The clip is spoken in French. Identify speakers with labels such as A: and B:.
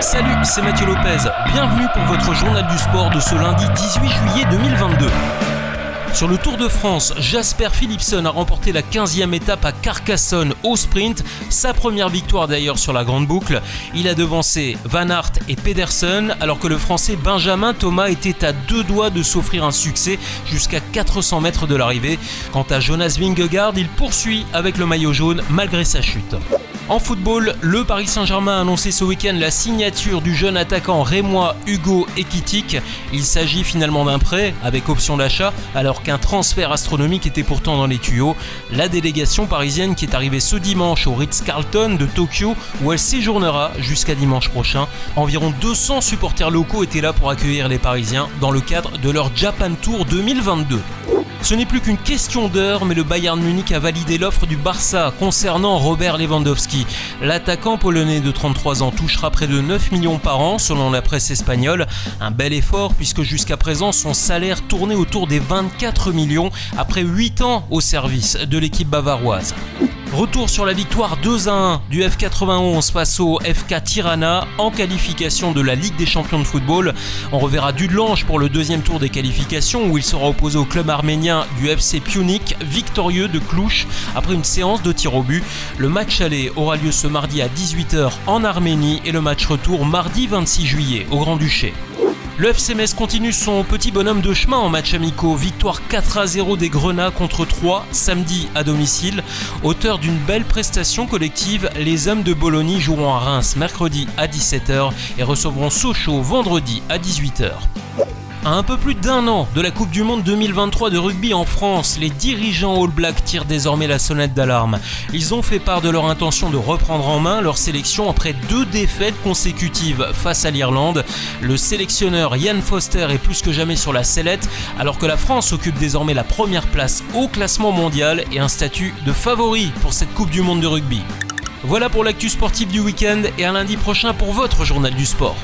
A: Salut, c'est Mathieu Lopez. Bienvenue pour votre journal du sport de ce lundi 18 juillet 2022. Sur le Tour de France, Jasper Philipson a remporté la 15e étape à Carcassonne au sprint, sa première victoire d'ailleurs sur la grande boucle. Il a devancé Van Aert et Pedersen alors que le français Benjamin Thomas était à deux doigts de s'offrir un succès jusqu'à 400 mètres de l'arrivée. Quant à Jonas Vingegaard, il poursuit avec le maillot jaune malgré sa chute. En football, le Paris Saint-Germain a annoncé ce week-end la signature du jeune attaquant rémois Hugo Ekitik. Il s'agit finalement d'un prêt avec option d'achat alors qu'un transfert astronomique était pourtant dans les tuyaux. La délégation parisienne qui est arrivée ce dimanche au Ritz-Carlton de Tokyo où elle séjournera jusqu'à dimanche prochain. Environ 200 supporters locaux étaient là pour accueillir les Parisiens dans le cadre de leur Japan Tour 2022. Ce n'est plus qu'une question d'heure, mais le Bayern Munich a validé l'offre du Barça concernant Robert Lewandowski. L'attaquant polonais de 33 ans touchera près de 9 millions par an selon la presse espagnole. Un bel effort puisque jusqu'à présent son salaire tournait autour des 24 millions après 8 ans au service de l'équipe bavaroise. Retour sur la victoire 2 à 1 du F91 face au FK Tirana en qualification de la Ligue des champions de football. On reverra Dudelange pour le deuxième tour des qualifications où il sera opposé au club arménien du FC Pionik, victorieux de Clouche après une séance de tir au but. Le match aller aura lieu ce mardi à 18h en Arménie et le match retour mardi 26 juillet au Grand-Duché. Le FC Metz continue son petit bonhomme de chemin en match amicaux. Victoire 4 à 0 des Grenats contre 3 samedi à domicile. Auteur d'une belle prestation collective, les hommes de Bologna joueront à Reims mercredi à 17h et recevront Sochaux vendredi à 18h. À un peu plus d'un an de la Coupe du Monde 2023 de rugby en France, les dirigeants All Blacks tirent désormais la sonnette d'alarme. Ils ont fait part de leur intention de reprendre en main leur sélection après deux défaites consécutives face à l'Irlande. Le sélectionneur Ian Foster est plus que jamais sur la sellette, alors que la France occupe désormais la première place au classement mondial et un statut de favori pour cette Coupe du Monde de rugby. Voilà pour l'actu sportif du week-end et à lundi prochain pour votre journal du sport.